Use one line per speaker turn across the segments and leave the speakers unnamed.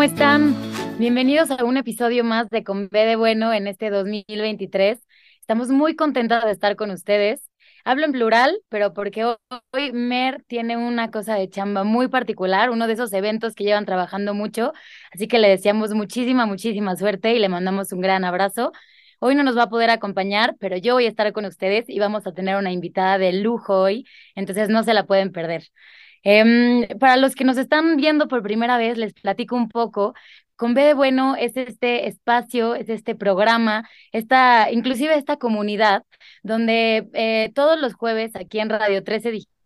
¿cómo están? Bienvenidos a un episodio más de Con B de Bueno en este 2023. Estamos muy contentos de estar con ustedes. Hablo en plural, pero porque hoy Mer tiene una cosa de chamba muy particular, uno de esos eventos que llevan trabajando mucho, así que le deseamos muchísima, muchísima suerte y le mandamos un gran abrazo. Hoy no nos va a poder acompañar, pero yo voy a estar con ustedes y vamos a tener una invitada de lujo hoy, entonces no se la pueden perder. Em, para los que nos están viendo por primera vez, les platico un poco. Con B de Bueno es este espacio, es este programa, esta, inclusive esta comunidad, donde eh, todos los jueves aquí en Radio 13 digital.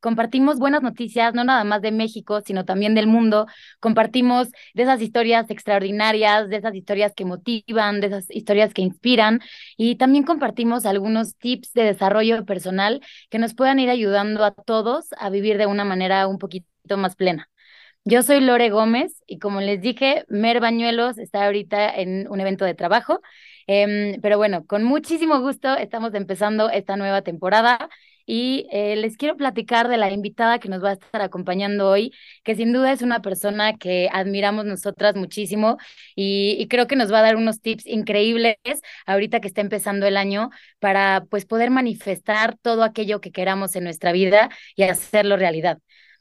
Compartimos buenas noticias, no nada más de México, sino también del mundo. Compartimos de esas historias extraordinarias, de esas historias que motivan, de esas historias que inspiran. Y también compartimos algunos tips de desarrollo personal que nos puedan ir ayudando a todos a vivir de una manera un poquito más plena. Yo soy Lore Gómez y como les dije, Mer Bañuelos está ahorita en un evento de trabajo, em, pero bueno, con muchísimo gusto estamos empezando esta nueva temporada y eh, les quiero platicar de la invitada que nos va a estar acompañando hoy, que sin duda es una persona que admiramos nosotras muchísimo y, creo que nos va a dar unos tips increíbles ahorita que está empezando el año para pues poder manifestar todo aquello que queramos en nuestra vida y hacerlo realidad.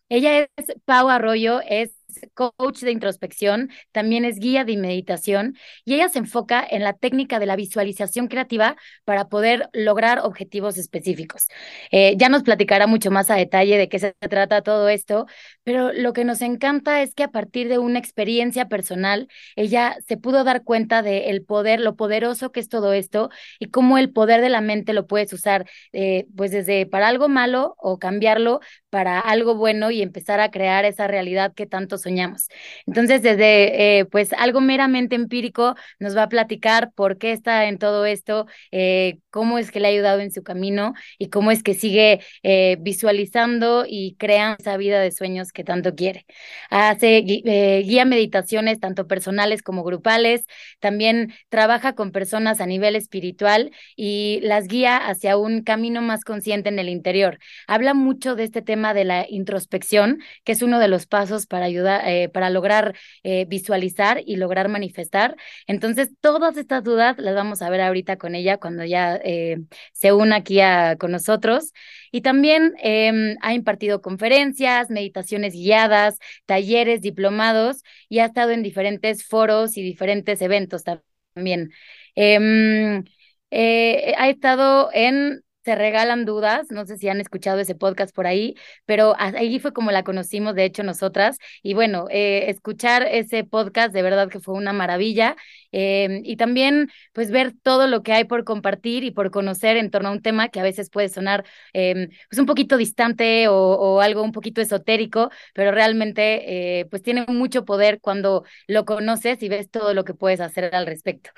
Ella es Pau Arroyo, es coach de introspección, también es guía de meditación y ella se enfoca en la técnica de la visualización creativa para poder lograr objetivos específicos. Eh, ya nos platicará mucho más a detalle de qué se trata todo esto, pero lo que nos encanta es que a partir de una experiencia personal, ella se pudo dar cuenta de el poder, lo poderoso que es todo esto y cómo el poder de la mente lo puedes usar, eh, pues desde para algo malo o cambiarlo para algo bueno y empezar a crear esa realidad que tanto soñamos. Entonces, desde eh, pues algo meramente empírico, nos va a platicar por qué está en todo esto, eh, cómo es que le ha ayudado en su camino y cómo es que sigue eh, visualizando y creando esa vida de sueños que tanto quiere. Hace guía meditaciones tanto personales como grupales, también trabaja con personas a nivel espiritual y las guía hacia un camino más consciente en el interior. Habla mucho de este tema de la introspección, que es uno de los pasos para ayudar, eh, para lograr eh, visualizar y lograr manifestar. Entonces, todas estas dudas las vamos a ver ahorita con ella cuando ya eh, se una aquí con nosotros. Y también em, ha impartido conferencias, meditaciones guiadas, talleres, diplomados y ha estado en diferentes foros y diferentes eventos también. Em, ha estado en se regalan dudas, no sé si han escuchado ese podcast por ahí, pero ahí fue como la conocimos, de hecho, nosotras. Y bueno, eh, escuchar ese podcast de verdad que fue una maravilla. Em, y también, pues, ver todo lo que hay por compartir y por conocer en torno a un tema que a veces puede sonar, em, pues, un poquito distante o, algo un poquito esotérico, pero realmente, eh, pues, tiene mucho poder cuando lo conoces y ves todo lo que puedes hacer al respecto.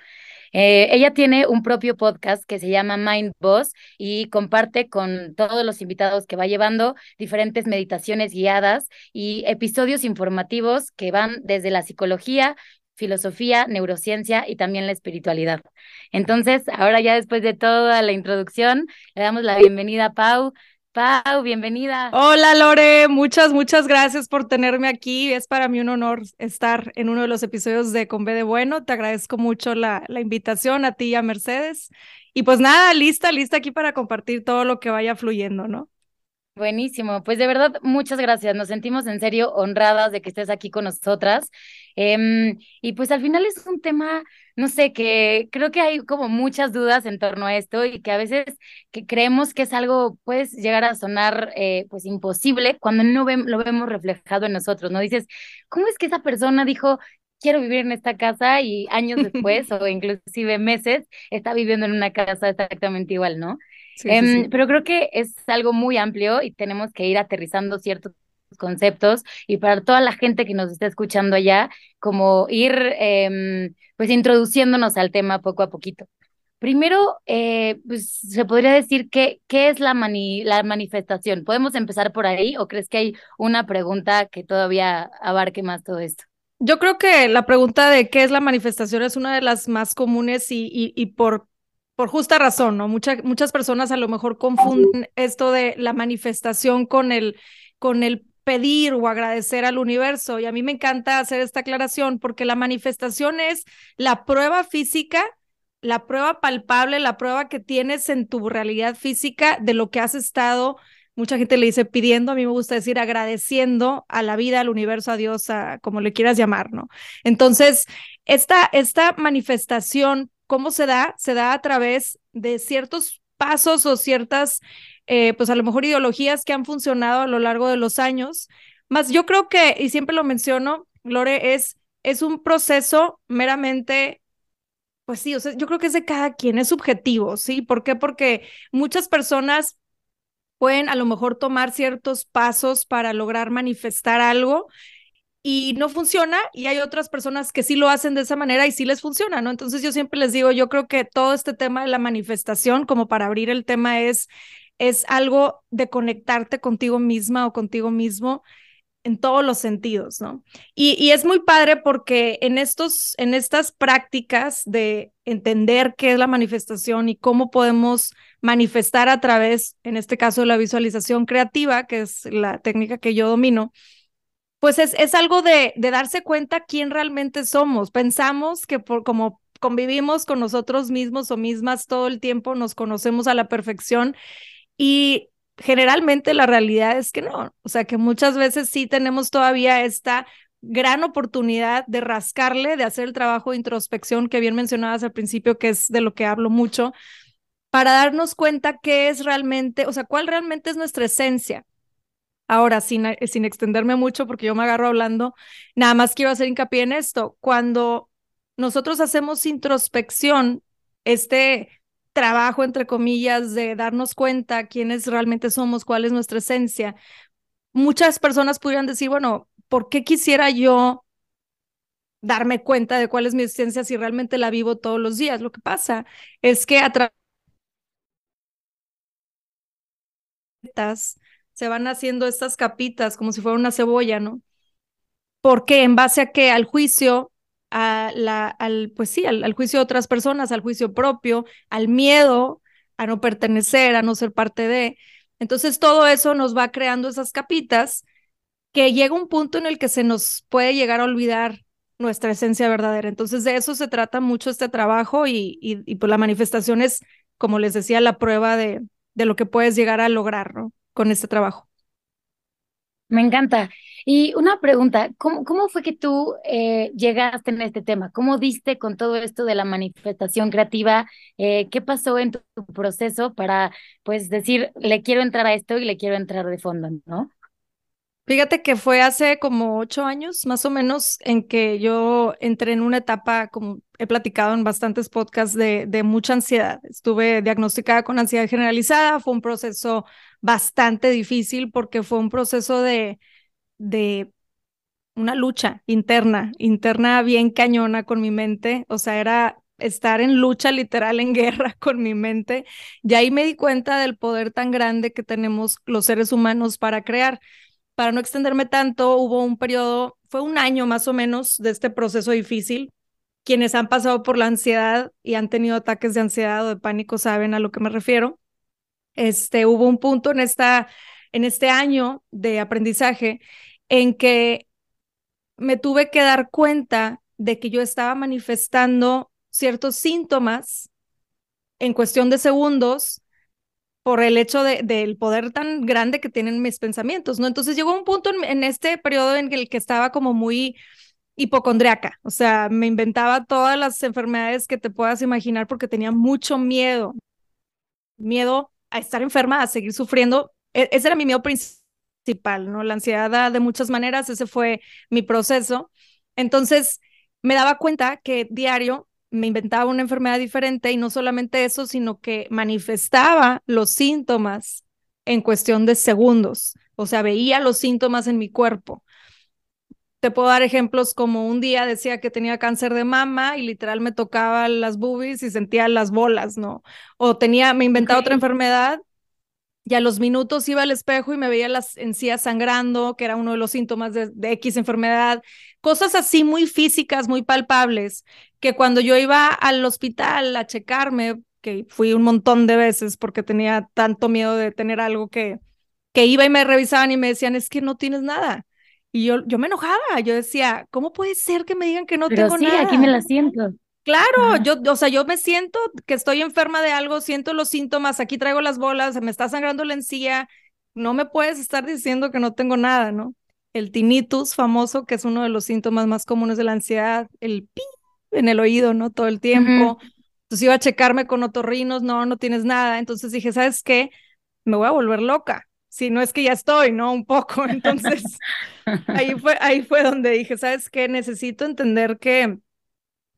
Eh, ella tiene un propio podcast que se llama Mind Boss y comparte con todos los invitados que va llevando diferentes meditaciones guiadas y episodios informativos que van desde la psicología, filosofía, neurociencia y también la espiritualidad. Entonces, ahora ya después de toda la introducción, le damos la bienvenida a Pau. Pau, bienvenida.
Hola Lore, muchas, muchas gracias por tenerme aquí. Es para mí un honor estar en uno de los episodios de Con B de Bueno. Te agradezco mucho la, la invitación a ti y a Mercedes. Y pues nada, lista, lista aquí para compartir todo lo que vaya fluyendo, ¿no?
Buenísimo, pues de verdad, muchas gracias. Nos sentimos en serio honradas de que estés aquí con nosotras. Em, y pues al final es un tema, no sé, que creo que hay como muchas dudas en torno a esto y que a veces que creemos que es algo, puedes llegar a sonar eh, pues imposible cuando no lo vemos reflejado en nosotros, ¿no? Dices, ¿cómo es que esa persona dijo, quiero vivir en esta casa y años después o inclusive meses está viviendo en una casa exactamente igual, ¿no? Em, pero creo que es algo muy amplio y tenemos que ir aterrizando ciertos conceptos y para toda la gente que nos está escuchando allá, como ir em, pues introduciéndonos al tema poco a poquito. Primero, eh, pues se podría decir que, ¿qué es la, la manifestación? ¿Podemos empezar por ahí o crees que hay una pregunta que todavía abarque más todo esto?
Yo creo que la pregunta de qué es la manifestación es una de las más comunes y, y, y por por justa razón, ¿no? muchas personas a lo mejor confunden esto de la manifestación con el, con el pedir o agradecer al universo. Y a mí me encanta hacer esta aclaración porque la manifestación es la prueba física, la prueba palpable, la prueba que tienes en tu realidad física de lo que has estado mucha gente le dice pidiendo, a mí me gusta decir agradeciendo a la vida, al universo, a Dios, a como le quieras llamar, ¿no? Entonces, esta, esta manifestación, ¿cómo se da? Se da a través de ciertos pasos o ciertas, eh, pues a lo mejor ideologías que han funcionado a lo largo de los años. Más yo creo que, y siempre lo menciono, Lore, es, es un proceso meramente pues sí, o sea, yo creo que es de cada quien, es subjetivo, ¿sí? ¿Por qué? Porque muchas personas pueden a lo mejor tomar ciertos pasos para lograr manifestar algo y no funciona y hay otras personas que sí lo hacen de esa manera y sí les funciona, ¿no? Entonces yo siempre les digo, yo creo que todo este tema de la manifestación, como para abrir el tema, es, es algo de conectarte contigo misma o contigo mismo en todos los sentidos, ¿no? Y, y, es muy padre porque en, estos, en estas prácticas de entender qué es la manifestación y cómo podemos manifestar a través, en este caso, de la visualización creativa, que es la técnica que yo domino, pues es, es algo de, darse cuenta quién realmente somos. Pensamos que por como convivimos con nosotros mismos o mismas todo el tiempo, nos conocemos a la perfección y generalmente la realidad es que no, o sea que muchas veces sí tenemos todavía esta gran oportunidad de rascarle, de hacer el trabajo de introspección que bien mencionabas al principio, que es de lo que hablo mucho, para darnos cuenta qué es realmente, o sea, cuál realmente es nuestra esencia. Ahora, sin, sin extenderme mucho, porque yo me agarro hablando, nada más quiero hacer hincapié en esto. Cuando nosotros hacemos introspección, este trabajo, entre comillas, de darnos cuenta quiénes realmente somos, cuál es nuestra esencia, muchas personas pudieran decir, bueno, ¿por qué quisiera yo darme cuenta de cuál es mi esencia si realmente la vivo todos los días? Lo que pasa es que a través se van haciendo estas capitas como si fuera una cebolla, ¿no? Porque en base a que al juicio a la, al, pues sí, al, juicio de otras personas, al juicio propio, al miedo a no pertenecer, a no ser parte de. Entonces todo eso nos va creando esas capitas que llega un punto en el que se nos puede llegar a olvidar nuestra esencia verdadera. Entonces de eso se trata mucho este trabajo y, y, y pues la manifestación es, como les decía, la prueba de, de lo que puedes llegar a lograr ¿no? Con este trabajo.
Me encanta. Y una pregunta, ¿cómo, cómo fue que tú eh, llegaste en este tema? ¿Cómo diste con todo esto de la manifestación creativa? Eh, ¿Qué pasó en tu, proceso para, pues, decir, le quiero entrar a esto y le quiero entrar de fondo, ¿no?
Fíjate que fue hace como ocho años, más o menos, en que yo entré en una etapa, como he platicado en bastantes podcasts, de, de mucha ansiedad. Estuve diagnosticada con ansiedad generalizada, fue un proceso bastante difícil porque fue un proceso de, de una lucha interna, interna bien cañona con mi mente, o sea, era estar en lucha literal, en guerra con mi mente, y ahí me di cuenta del poder tan grande que tenemos los seres humanos para crear. Para no extenderme tanto, hubo un periodo, fue un año más o menos de este proceso difícil. Quienes han pasado por la ansiedad y han tenido ataques de ansiedad o de pánico saben a lo que me refiero. Este, hubo un punto en, esta, en este año de aprendizaje en que me tuve que dar cuenta de que yo estaba manifestando ciertos síntomas en cuestión de segundos por el hecho de, del poder tan grande que tienen mis pensamientos, ¿no? Entonces llegó un punto en, en este periodo en el que estaba como muy hipocondriaca, o sea, me inventaba todas las enfermedades que te puedas imaginar porque tenía mucho miedo, miedo a estar enferma, a seguir sufriendo. E, ese era mi miedo principal, ¿no? La ansiedad de muchas maneras, ese fue mi proceso. Entonces, me daba cuenta que diario me inventaba una enfermedad diferente y no solamente eso, sino que manifestaba los síntomas en cuestión de segundos. O sea, veía los síntomas en mi cuerpo. Te puedo dar ejemplos como un día decía que tenía cáncer de mama y literal me tocaba las boobies y sentía las bolas, ¿no? O tenía, me inventaba otra enfermedad y a los minutos iba al espejo y me veía las encías sangrando, que era uno de los síntomas de, de, X enfermedad. Cosas así muy físicas, muy palpables, que cuando yo iba al hospital a checarme, que fui un montón de veces porque tenía tanto miedo de tener algo que, que iba y me revisaban y me decían, es que no tienes nada. Y yo, yo me enojaba, yo decía, ¿cómo puede ser que me digan que no tengo
sí,
nada?
aquí me la siento.
Claro, yo, o sea, yo me siento que estoy enferma de algo, siento los síntomas, aquí traigo las bolas, me está sangrando la encía, no me puedes estar diciendo que no tengo nada, ¿no? El tinnitus famoso, que es uno de los síntomas más comunes de la ansiedad, el pi en el oído, ¿no? Todo el tiempo. Entonces iba a checarme con otorrinos, no, no tienes nada. Entonces dije, ¿sabes qué? Me voy a volver loca. Si no es que ya estoy, ¿no? Un poco. Entonces ahí fue, ahí fue donde dije, ¿sabes qué? Necesito entender qué,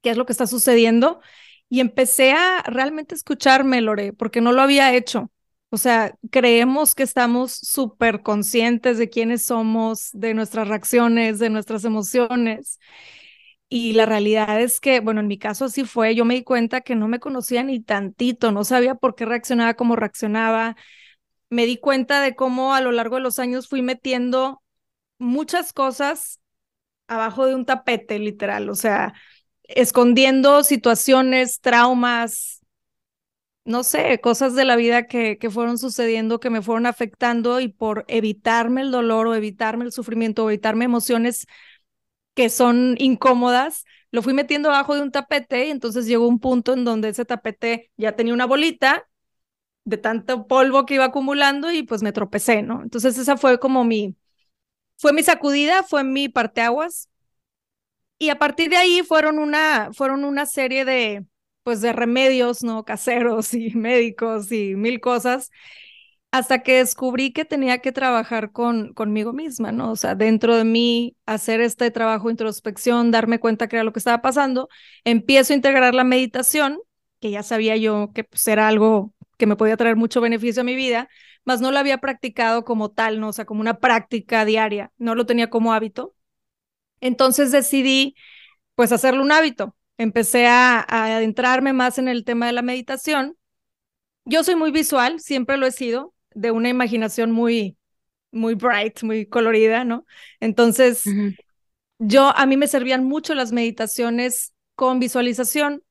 qué es lo que está sucediendo. Y empecé a realmente escucharme, Lore, porque no lo había hecho. O sea, creemos que estamos súper conscientes de quiénes somos, de nuestras reacciones, de nuestras emociones. Y la realidad es que, bueno, en mi caso así fue, yo me di cuenta que no me conocía ni tantito, no sabía por qué reaccionaba como reaccionaba. Me di cuenta de cómo a lo largo de los años fui metiendo muchas cosas abajo de un tapete, literal, o sea, escondiendo situaciones, traumas, no sé, cosas de la vida que, que fueron sucediendo, que me fueron afectando y por evitarme el dolor o evitarme el sufrimiento o evitarme emociones que son incómodas, lo fui metiendo abajo de un tapete y entonces llegó un punto en donde ese tapete ya tenía una bolita de tanto polvo que iba acumulando y pues me tropecé, ¿no? Entonces esa fue como mi, fue mi sacudida, fue mi parteaguas. Y a partir de ahí fueron una, fueron una serie de, pues de remedios, ¿no? Caseros y médicos y mil cosas, hasta que descubrí que tenía que trabajar con, conmigo misma, ¿no? O sea, dentro de mí, hacer este trabajo de introspección, darme cuenta que era lo que estaba pasando, empiezo a integrar la meditación, que ya sabía yo que pues, era algo que me podía traer mucho beneficio a mi vida, mas no lo había practicado como tal, ¿no? O sea, como una práctica diaria, no lo tenía como hábito. Entonces decidí, pues, hacerlo un hábito empecé a, adentrarme más en el tema de la meditación. Yo soy muy visual, siempre lo he sido, de una imaginación muy, muy bright, muy colorida, ¿no? Entonces, yo, a mí me servían mucho las meditaciones con visualización,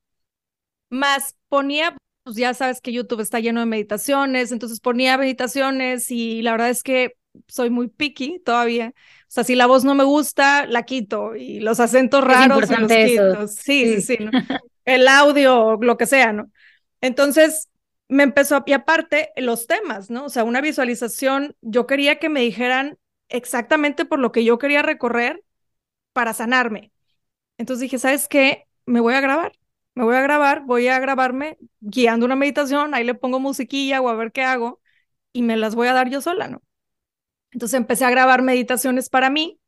más ponía, pues ya sabes que YouTube está lleno de meditaciones, entonces ponía meditaciones y la verdad es que soy muy picky todavía. O sea, si la voz no me gusta, la quito y los acentos raros los quito. Sí, sí, sí. El audio, lo que sea, ¿no? Entonces me empezó a, y aparte los temas, ¿no? O sea, una visualización, yo quería que me dijeran exactamente por lo que yo quería recorrer para sanarme. Entonces dije, ¿sabes qué? Me voy a grabar. Me voy a grabar, voy a grabarme guiando una meditación, ahí le pongo musiquilla o a ver qué hago y me las voy a dar yo sola, ¿no? Entonces empecé a grabar meditaciones para mí.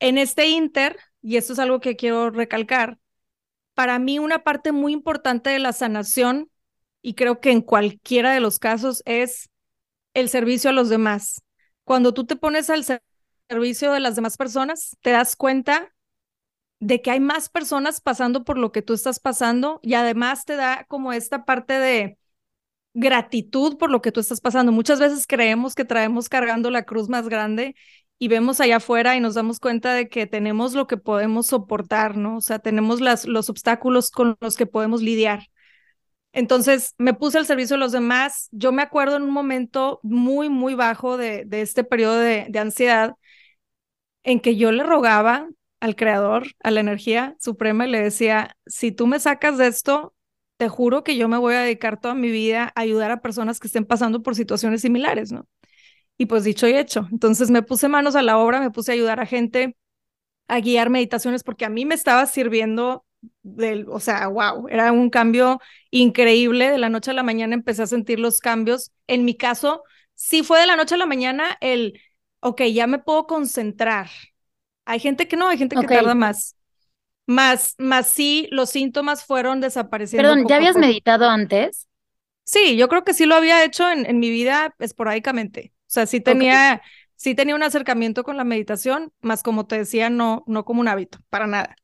En este inter, y esto es algo que quiero recalcar, para mí una parte muy importante de la sanación, y creo que en cualquiera de los casos, es el servicio a los demás. Cuando tú te pones al servicio de las demás personas, te das cuenta de que hay más personas pasando por lo que tú estás pasando y además te da como esta parte de gratitud por lo que tú estás pasando. Muchas veces creemos que traemos cargando la cruz más grande y vemos allá afuera y nos damos cuenta de que tenemos lo que podemos soportar, ¿no? O sea, tenemos las, los obstáculos con los que podemos lidiar. Entonces me puse al servicio de los demás. Yo me acuerdo en un momento muy, muy bajo de, de este periodo de, de ansiedad en que yo le rogaba al creador, a la energía suprema, y le decía, si tú me sacas de esto, te juro que yo me voy a dedicar toda mi vida a ayudar a personas que estén pasando por situaciones similares, ¿no? Y pues dicho y hecho. Entonces me puse manos a la obra, me puse a ayudar a gente a guiar meditaciones porque a mí me estaba sirviendo del, o sea, wow, era un cambio increíble. De la noche a la mañana empecé a sentir los cambios. En mi caso, sí fue de la noche a la mañana el, ok, ya me puedo concentrar. Hay gente que no, hay gente que tarda más. Más, más sí, los síntomas fueron desapareciendo.
Perdón, ¿ya habías meditado antes?
Sí, yo creo que sí lo había hecho en, en mi vida esporádicamente. O sea, sí tenía, sí tenía un acercamiento con la meditación, más como te decía, no, no como un hábito, para nada.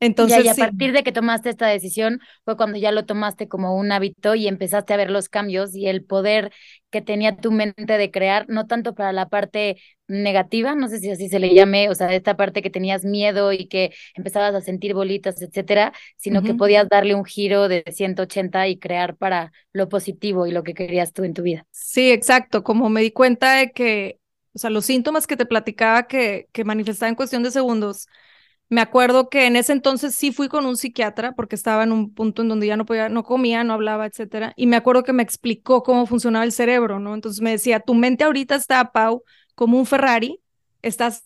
Entonces, y a partir de que tomaste esta decisión fue cuando ya lo tomaste como un hábito y empezaste a ver los cambios y el poder que tenía tu mente de crear, no tanto para la parte negativa, no sé si así se le llame, o sea, esta parte que tenías miedo y que empezabas a sentir bolitas, etcétera, sino que podías darle un giro de 180 y crear para lo positivo y lo que querías tú en tu vida.
Sí, exacto, como me di cuenta de que, o sea, los síntomas que te platicaba que, que manifestaba en cuestión de segundos, me acuerdo que en ese entonces sí fui con un psiquiatra porque estaba en un punto en donde ya no podía, no comía, no hablaba, etcétera. Y me acuerdo que me explicó cómo funcionaba el cerebro, ¿no? Entonces me decía, tu mente ahorita está, Pau, como un Ferrari, estás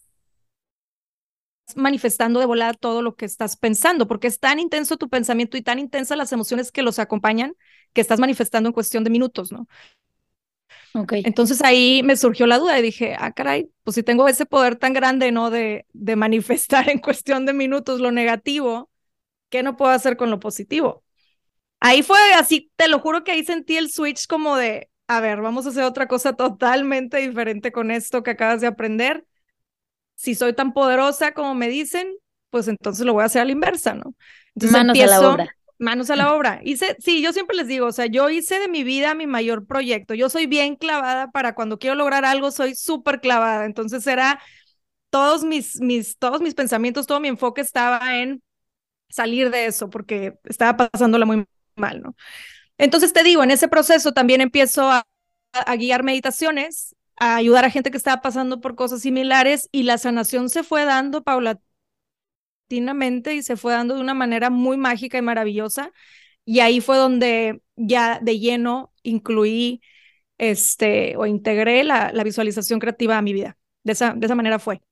manifestando de volada todo lo que estás pensando, porque es tan intenso tu pensamiento y tan intensas las emociones que los acompañan que estás manifestando en cuestión de minutos, ¿no? Entonces ahí me surgió la duda y dije, ah, caray, pues si tengo ese poder tan grande, ¿no? De, de manifestar en cuestión de minutos lo negativo, ¿qué no puedo hacer con lo positivo? Ahí fue así, te lo juro que ahí sentí el switch como de, a ver, vamos a hacer otra cosa totalmente diferente con esto que acabas de aprender. Si soy tan poderosa como me dicen, pues entonces lo voy a hacer a la inversa, ¿no? Entonces
Manos a la obra
manos a la obra. Hice, sí, yo siempre les digo, o sea, yo hice de mi vida mi mayor proyecto. Yo soy bien clavada para cuando quiero lograr algo, soy súper clavada. Entonces era todos mis, mis, todos mis pensamientos, todo mi enfoque estaba en salir de eso porque estaba pasándola muy mal, ¿no? Entonces te digo, en ese proceso también empiezo a, guiar meditaciones, a ayudar a gente que estaba pasando por cosas similares y la sanación se fue dando paulatinamente y se fue dando de una manera muy mágica y maravillosa. Y ahí fue donde ya de lleno incluí este o integré la, la visualización creativa a mi vida. De esa, de esa manera fue.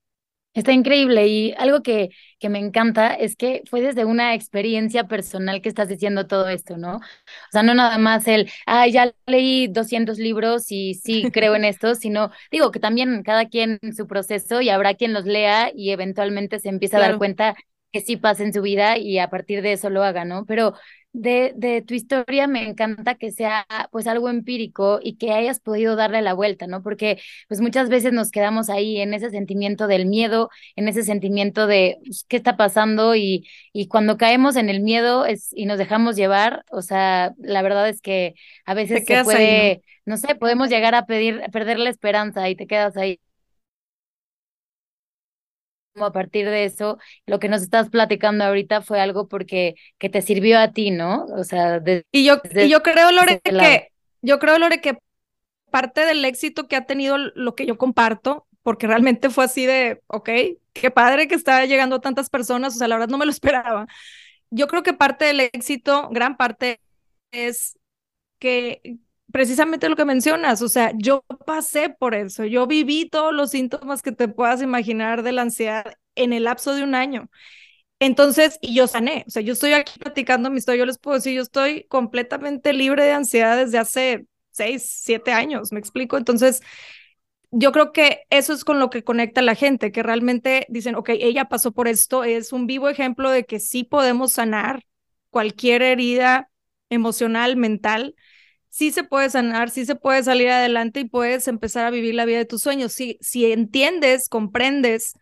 Está increíble y algo que, que me encanta es que fue desde una experiencia personal que estás diciendo todo esto, ¿no? O sea, no nada más el, ah, ya leí 200 libros y sí creo en esto, sino digo que también cada quien su proceso y habrá quien los lea y eventualmente se empieza a dar cuenta que sí pasa en su vida y a partir de eso lo haga, ¿no? Pero de, de, tu historia me encanta que sea pues algo empírico y que hayas podido darle la vuelta, ¿no? Porque pues muchas veces nos quedamos ahí en ese sentimiento del miedo, en ese sentimiento de pues, qué está pasando y, y cuando caemos en el miedo es, y nos dejamos llevar, o sea, la verdad es que a veces se puede, ¿no? ¿no? sé, podemos llegar a pedir, perder la esperanza y te quedas ahí a partir de eso, lo que nos estás platicando ahorita fue algo porque que te sirvió a ti, ¿no? O sea,
y yo y yo creo Lore que yo creo Lore que parte del éxito que ha tenido lo que yo comparto, porque realmente fue así de, ok, qué padre que está llegando a tantas personas, o sea, la verdad no me lo esperaba. Yo creo que parte del éxito, gran parte es que precisamente lo que mencionas, o sea, yo pasé por eso, yo viví todos los síntomas que te puedas imaginar de la ansiedad en el lapso de un año. Entonces, y yo sané, o sea, yo estoy aquí platicando mi historia, yo les puedo decir, yo estoy completamente libre de ansiedad desde hace seis, siete años, me explico. Entonces, yo creo que eso es con lo que conecta la gente, que realmente dicen, ok, ella pasó por esto, es un vivo ejemplo de que sí podemos sanar cualquier herida emocional, mental, sí se puede sanar, sí se puede salir adelante y puedes empezar a vivir la vida de tus sueños. Si, si entiendes, comprendes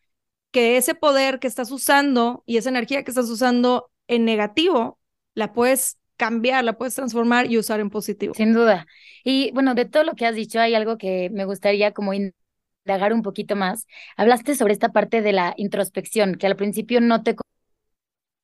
que ese poder que estás usando y esa energía que estás usando en negativo, la puedes cambiar, la puedes transformar y usar en positivo.
Sin duda. Y bueno, de todo lo que has dicho, hay algo que me gustaría como indagar un poquito más. Hablaste sobre esta parte de la introspección, que al principio no te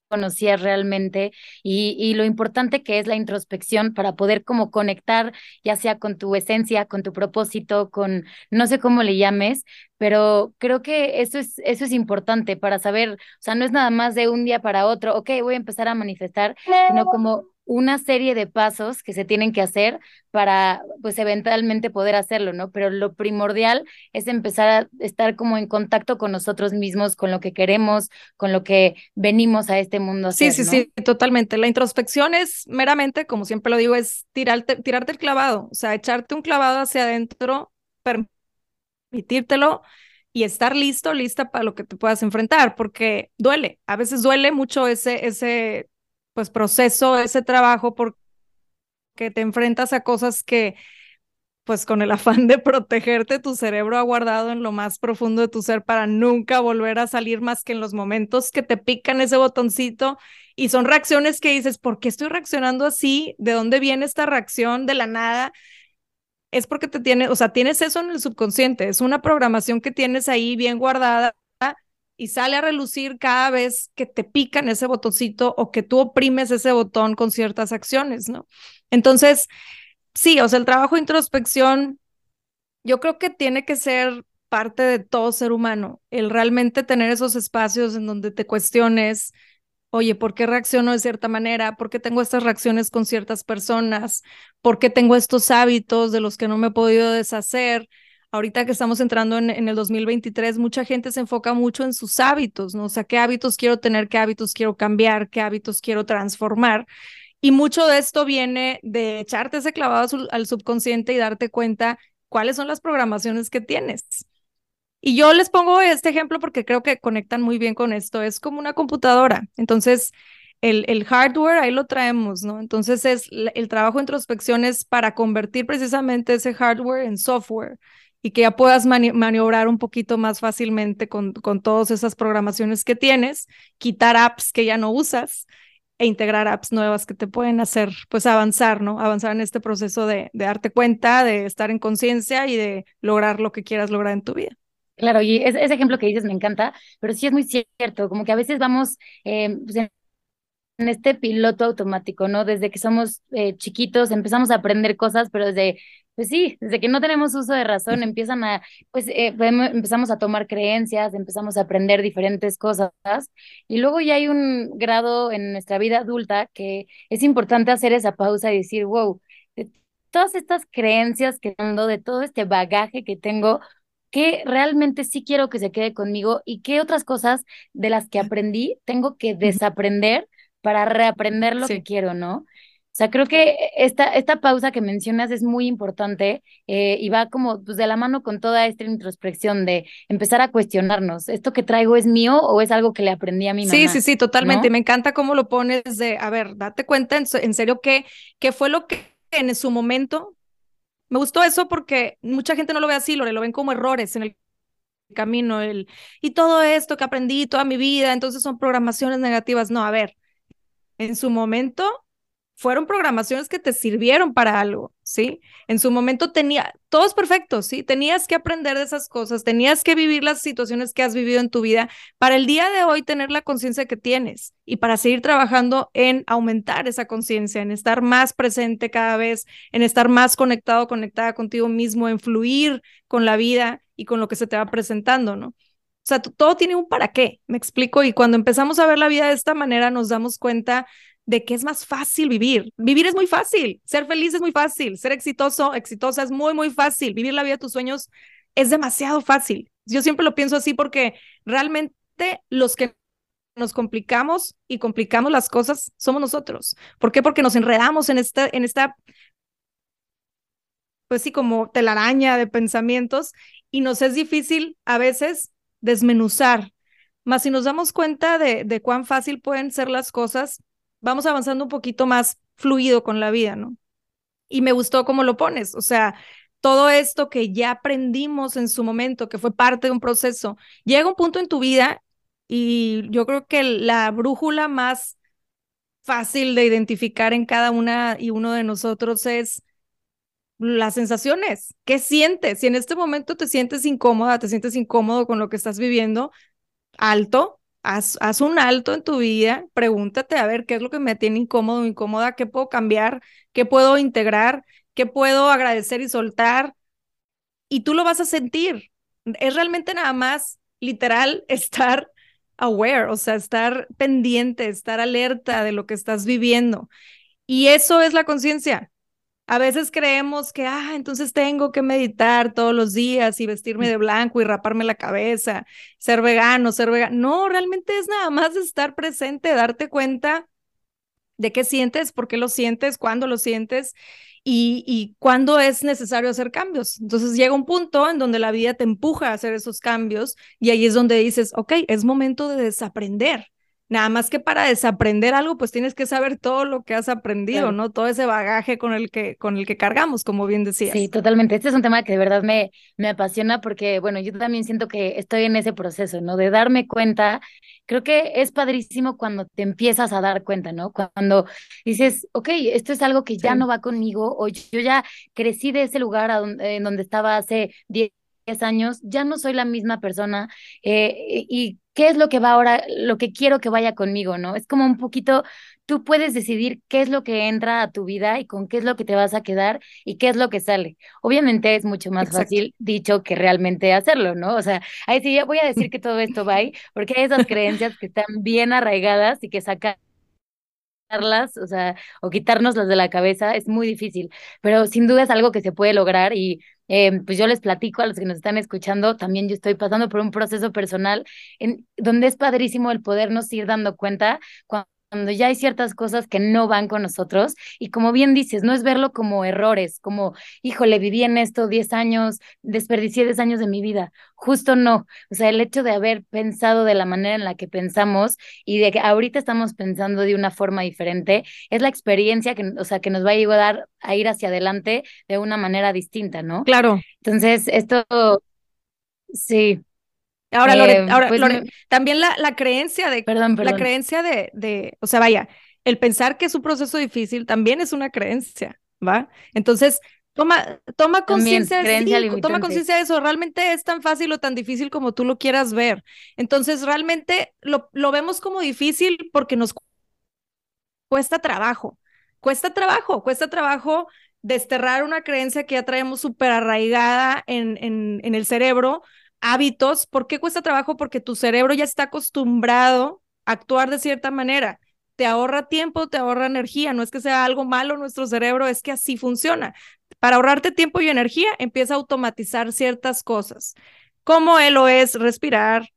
conocías realmente y, y, lo importante que es la introspección para poder como conectar ya sea con tu esencia, con tu propósito, con no sé cómo le llames, pero creo que eso es, eso es importante para saber, o sea, no es nada más de un día para otro, ok, voy a empezar a manifestar, sino como una serie de pasos que se tienen que hacer para, pues, eventualmente poder hacerlo, ¿no? Pero lo primordial es empezar a estar como en contacto con nosotros mismos, con lo que queremos, con lo que venimos a este mundo a hacer,
Sí, sí, sí, totalmente. La introspección es meramente, como siempre lo digo, es tirarte, tirarte el clavado, o sea, echarte un clavado hacia adentro, permitírtelo y estar listo, lista para lo que te puedas enfrentar, porque duele, a veces duele mucho ese, ese pues proceso ese trabajo porque te enfrentas a cosas que pues con el afán de protegerte, tu cerebro ha guardado en lo más profundo de tu ser para nunca volver a salir más que en los momentos que te pican ese botoncito y son reacciones que dices, ¿por qué estoy reaccionando así? ¿De dónde viene esta reacción de la nada? Es porque te tiene, o sea, tienes eso en el subconsciente, es una programación que tienes ahí bien guardada y sale a relucir cada vez que te pican ese botoncito o que tú oprimes ese botón con ciertas acciones, ¿no? Entonces, sí, o sea, el trabajo de introspección, yo creo que tiene que ser parte de todo ser humano, el realmente tener esos espacios en donde te cuestiones, oye, ¿por qué reacciono de cierta manera? ¿Por qué tengo estas reacciones con ciertas personas? ¿Por qué tengo estos hábitos de los que no me he podido deshacer? Ahorita que estamos entrando en, en, el 2023, mucha gente se enfoca mucho en sus hábitos, ¿no? O sea, ¿qué hábitos quiero tener? ¿Qué hábitos quiero cambiar? ¿Qué hábitos quiero transformar? Y mucho de esto viene de echarte ese clavado al subconsciente y darte cuenta cuáles son las programaciones que tienes. Y yo les pongo este ejemplo porque creo que conectan muy bien con esto. Es como una computadora. Entonces, el, el hardware ahí lo traemos, ¿no? Entonces, es el trabajo de introspección es para convertir precisamente ese hardware en software y que ya puedas maniobrar un poquito más fácilmente con, con todas esas programaciones que tienes, quitar apps que ya no usas e integrar apps nuevas que te pueden hacer pues avanzar, ¿no? Avanzar en este proceso de, darte cuenta, de estar en conciencia y de lograr lo que quieras lograr en tu vida.
Claro, y ese, ejemplo que dices me encanta, pero sí es muy cierto, como que a veces vamos eh, pues en, este piloto automático, ¿no? Desde que somos eh, chiquitos empezamos a aprender cosas, pero desde pues sí, desde que no tenemos uso de razón, empiezan a, pues eh, empezamos a tomar creencias, empezamos a aprender diferentes cosas, y luego ya hay un grado en nuestra vida adulta que es importante hacer esa pausa y decir, wow, de todas estas creencias que tengo, de todo este bagaje que tengo, ¿qué realmente sí quiero que se quede conmigo y qué otras cosas de las que aprendí tengo que desaprender para reaprender lo que quiero, ¿no? O sea, creo que esta, esta pausa que mencionas es muy importante eh, y va como pues, de la mano con toda esta introspección de empezar a cuestionarnos, ¿esto que traigo es mío o es algo que le aprendí a mi mamá?
Sí, sí, sí, totalmente. Me encanta cómo lo pones de, a ver, date cuenta en, serio qué, qué fue lo que en su momento, me gustó eso porque mucha gente no lo ve así, lo, lo ven como errores en el camino, el, y todo esto que aprendí toda mi vida, entonces son programaciones negativas. No, a ver, en su momento fueron programaciones que te sirvieron para algo, ¿sí? En su momento tenía, todo es perfecto, ¿sí? Tenías que aprender de esas cosas, tenías que vivir las situaciones que has vivido en tu vida para el día de hoy tener la conciencia que tienes y para seguir trabajando en aumentar esa conciencia, en estar más presente cada vez, en estar más conectado, conectada contigo mismo, en fluir con la vida y con lo que se te va presentando, ¿no? O sea, todo tiene un para qué, me explico, y cuando empezamos a ver la vida de esta manera nos damos cuenta de que es más fácil vivir. Vivir es muy fácil, ser feliz es muy fácil, ser exitoso, exitosa es muy, muy fácil, vivir la vida de tus sueños es demasiado fácil. Yo siempre lo pienso así porque realmente los que nos complicamos y complicamos las cosas somos nosotros. ¿Por qué? Porque nos enredamos en esta, en esta, pues sí, como telaraña de pensamientos y nos es difícil a veces desmenuzar. Más si nos damos cuenta de, de cuán fácil pueden ser las cosas, vamos avanzando un poquito más fluido con la vida, ¿no? Y me gustó cómo lo pones, o sea, todo esto que ya aprendimos en su momento, que fue parte de un proceso, llega un punto en tu vida y yo creo que la brújula más fácil de identificar en cada una y uno de nosotros es las sensaciones. ¿Qué sientes? Si en este momento te sientes incómoda, te sientes incómodo con lo que estás viviendo, alto, haz, un alto en tu vida, pregúntate a ver qué es lo que me tiene incómodo o incómoda, qué puedo cambiar, qué puedo integrar, qué puedo agradecer y soltar. Y tú lo vas a sentir. Es realmente nada más literal estar aware, o sea, estar pendiente, estar alerta de lo que estás viviendo. Y eso es la conciencia. A veces creemos que, ah, entonces tengo que meditar todos los días y vestirme de blanco y raparme la cabeza, ser vegano, ser vegano. No, realmente es nada más estar presente, darte cuenta de qué sientes, por qué lo sientes, cuándo lo sientes y, y cuándo es necesario hacer cambios. Entonces llega un punto en donde la vida te empuja a hacer esos cambios y ahí es donde dices, ok, es momento de desaprender. Nada más que para desaprender algo, pues tienes que saber todo lo que has aprendido, ¿no? Todo ese bagaje con el que, con el que cargamos, como bien decías.
Sí, totalmente. Este es un tema que de verdad me, me apasiona porque, bueno, yo también siento que estoy en ese proceso, ¿no? De darme cuenta. Creo que es padrísimo cuando te empiezas a dar cuenta, ¿no? Cuando dices, ok, esto es algo que ya no va conmigo, o yo ya crecí de ese lugar en donde estaba hace 10 años, ya no soy la misma persona eh, y qué es lo que va ahora, lo que quiero que vaya conmigo, ¿no? Es como un poquito, tú puedes decidir qué es lo que entra a tu vida y con qué es lo que te vas a quedar y qué es lo que sale. Obviamente es mucho más fácil dicho que realmente hacerlo, ¿no? O sea, ahí sí, ya voy a decir que todo esto va ahí, porque hay esas creencias que están bien arraigadas y que sacan o sea, o quitárnoslas de la cabeza es muy difícil, pero sin duda es algo que se puede lograr y eh, pues yo les platico a los que nos están escuchando, también yo estoy pasando por un proceso personal en donde es padrísimo el podernos ir dando cuenta cuando cuando ya hay ciertas cosas que no van con nosotros y como bien dices, no es verlo como errores, como, híjole, viví en esto 10 años, desperdicié 10 años de mi vida, justo no, o sea, el hecho de haber pensado de la manera en la que pensamos y de que ahorita estamos pensando de una forma diferente, es la experiencia que, o sea, que nos va a ayudar a ir hacia adelante de una manera distinta, ¿no?
Claro.
Entonces, esto, sí.
Ahora, Lore, eh, ahora pues también la, la, creencia de,
perdón,
la creencia de, de, o sea, vaya, el pensar que es un proceso difícil también es una creencia, ¿va? Entonces, toma, toma conciencia de toma conciencia de eso, realmente es tan fácil o tan difícil como tú lo quieras ver. Entonces, realmente lo, lo vemos como difícil porque nos cuesta trabajo, cuesta trabajo, cuesta trabajo desterrar una creencia que ya traemos súper arraigada en, en, en el cerebro, hábitos. ¿Por qué cuesta trabajo? Porque tu cerebro ya está acostumbrado a actuar de cierta manera. Te ahorra tiempo, te ahorra energía. No es que sea algo malo nuestro cerebro, es que así funciona. Para ahorrarte tiempo y energía, empieza a automatizar ciertas cosas, como él lo es respirar,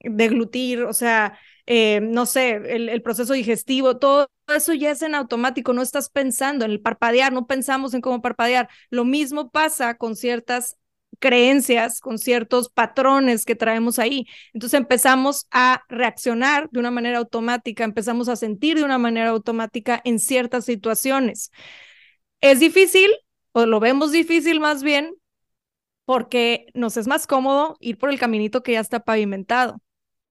deglutir, o sea, eh, no sé, el, el, proceso digestivo, todo eso ya es en automático, no estás pensando en el parpadear, no pensamos en cómo parpadear. Lo mismo pasa con ciertas creencias, con ciertos patrones que traemos ahí. Entonces empezamos a reaccionar de una manera automática, empezamos a sentir de una manera automática en ciertas situaciones. Es difícil, o lo vemos difícil más bien, porque nos es más cómodo ir por el caminito que ya está pavimentado.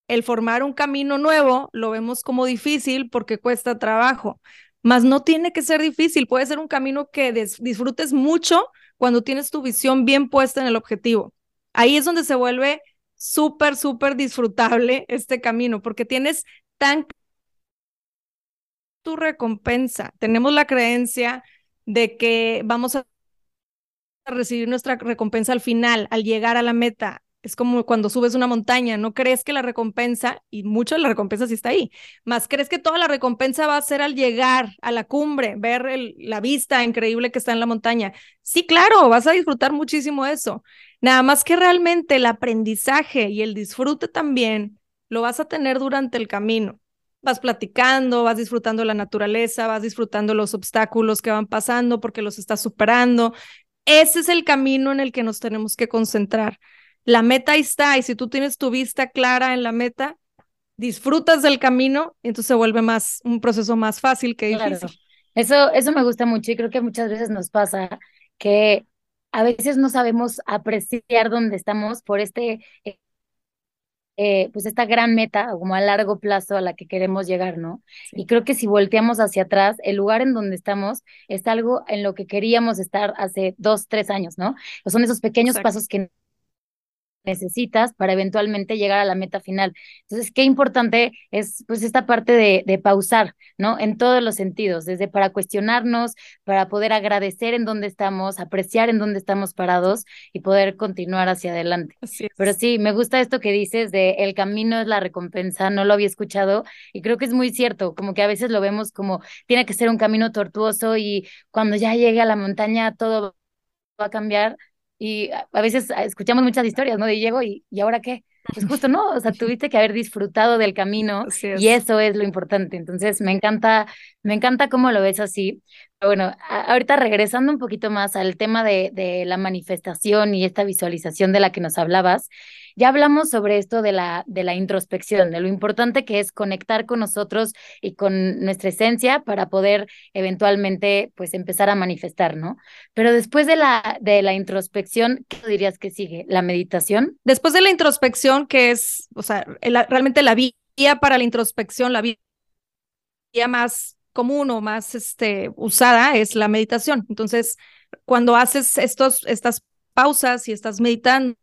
El formar un camino nuevo lo vemos como difícil porque cuesta trabajo, mas no tiene que ser difícil, puede ser un camino que disfrutes mucho cuando tienes tu visión bien puesta en el objetivo. Ahí es donde se vuelve súper, súper disfrutable este camino, porque tienes tan tu recompensa. Tenemos la creencia de que vamos a recibir nuestra recompensa al final, al llegar a la meta es como cuando subes una montaña, no crees que la recompensa, y mucho de la recompensa sí está ahí, más crees que toda la recompensa va a ser al llegar a la cumbre, ver la vista increíble que está en la montaña. Sí, claro, vas a disfrutar muchísimo eso. Nada más que realmente el aprendizaje y el disfrute también lo vas a tener durante el camino. Vas platicando, vas disfrutando la naturaleza, vas disfrutando los obstáculos que van pasando porque los estás superando. Ese es el camino en el que nos tenemos que concentrar la meta ahí está y si tú tienes tu vista clara en la meta, disfrutas del camino y entonces se vuelve más un proceso más fácil que difícil.
Eso, eso me gusta mucho y creo que muchas veces nos pasa que a veces no sabemos apreciar dónde estamos por este, eh, pues esta gran meta como a largo plazo a la que queremos llegar, ¿no? Y creo que si volteamos hacia atrás, el lugar en donde estamos es algo en lo que queríamos estar hace dos, tres años, ¿no? son esos pequeños pasos que necesitas para eventualmente llegar a la meta final. Entonces, qué importante es pues esta parte de, de, pausar, ¿no? En todos los sentidos, desde para cuestionarnos, para poder agradecer en dónde estamos, apreciar en dónde estamos parados y poder continuar hacia adelante. Pero sí, me gusta esto que dices de el camino es la recompensa, no lo había escuchado y creo que es muy cierto, como que a veces lo vemos como tiene que ser un camino tortuoso y cuando ya llegue a la montaña todo va a cambiar y a veces ah, escuchamos muchas historias, ¿no? De llego y, ¿y ahora qué? Pues justo no, o sea, tuviste que haber disfrutado del camino y eso es lo importante. Entonces, me encanta, me encanta cómo lo ves así. Pero bueno, ahorita regresando un poquito más al tema de, de la manifestación y esta visualización de la que nos hablabas, Ya hablamos sobre esto de la, de la introspección, de lo importante que es conectar con nosotros y con nuestra esencia para poder eventualmente pues empezar a manifestar, ¿no? Pero después de la, de la introspección, ¿qué dirías que sigue? ¿La meditación?
Después de la introspección, que es, o sea, realmente la vía para la introspección, la vía más común o más este, usada es la meditación. Entonces, cuando haces estos, estas pausas y estás meditando,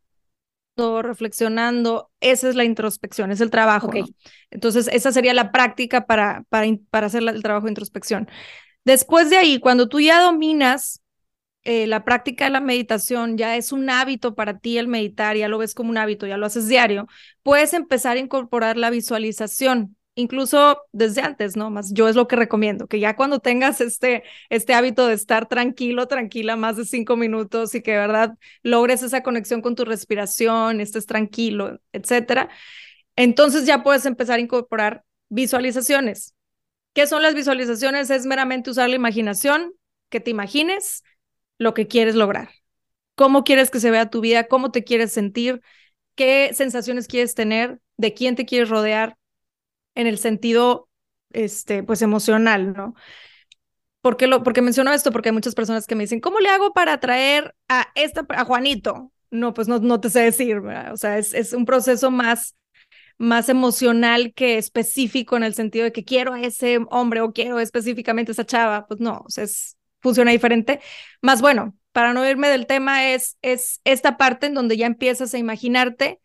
reflexionando, esa es la introspección, es el trabajo. Entonces, esa sería la práctica para, para, para hacer el trabajo de introspección. Después de ahí, cuando tú ya dominas eh, la práctica de la meditación, ya es un hábito para ti el meditar, ya lo ves como un hábito, ya lo haces diario, puedes empezar a incorporar la visualización incluso desde antes, ¿no? Más yo es lo que recomiendo, que ya cuando tengas este, este hábito de estar tranquilo, tranquila más de cinco minutos y que verdad logres esa conexión con tu respiración, estés tranquilo, etcétera, entonces ya puedes empezar a incorporar visualizaciones. ¿Qué son las visualizaciones? Es meramente usar la imaginación, que te imagines lo que quieres lograr. ¿Cómo quieres que se vea tu vida? ¿Cómo te quieres sentir? ¿Qué sensaciones quieres tener? ¿De quién te quieres rodear? En el sentido, este, pues emocional, ¿no? ¿Por qué, lo, porque menciono esto? Porque hay muchas personas que me dicen, ¿cómo le hago para atraer a esta, a Juanito? No, pues no, no te sé decir, ¿verdad? O sea, es, es un proceso más, más emocional que específico en el sentido de que quiero a ese hombre o quiero específicamente a esa chava. Pues no, o sea, es, funciona diferente. Más bueno, para no irme del tema, es, es esta parte en donde ya empiezas a imaginarte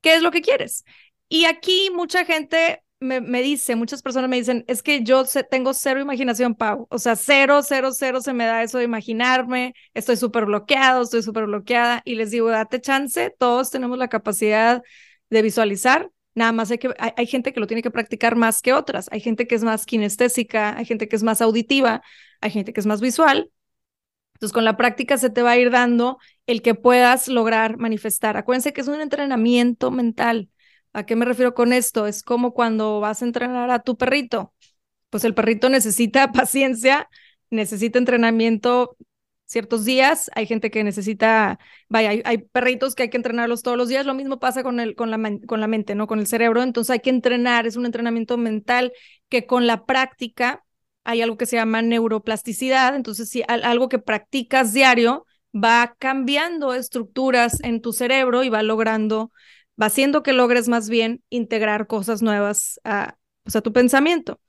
qué es lo que quieres. Y aquí mucha gente me, me, dice, muchas personas me dicen, es que yo tengo cero imaginación, Pau. O sea, cero, cero, cero se me da eso de imaginarme. Estoy súper bloqueado, estoy súper bloqueada. Y les digo, date chance, todos tenemos la capacidad de visualizar. Nada más hay que, hay, hay gente que lo tiene que practicar más que otras. Hay gente que es más kinestésica, hay gente que es más auditiva, hay gente que es más visual. Entonces, con la práctica se te va a ir dando el que puedas lograr manifestar. Acuérdense que es un entrenamiento mental ¿A qué me refiero con esto? Es como cuando vas a entrenar a tu perrito. Pues el perrito necesita paciencia, necesita entrenamiento ciertos días. Hay gente que necesita, vaya, hay, perritos que hay que entrenarlos todos los días. Lo mismo pasa con, el, con, la, con la mente, ¿no? Con el cerebro. Entonces hay que entrenar, es un entrenamiento mental que con la práctica hay algo que se llama neuroplasticidad. Entonces, si algo que practicas diario va cambiando estructuras en tu cerebro y va logrando va haciendo que logres más bien integrar cosas nuevas a, pues, a tu pensamiento.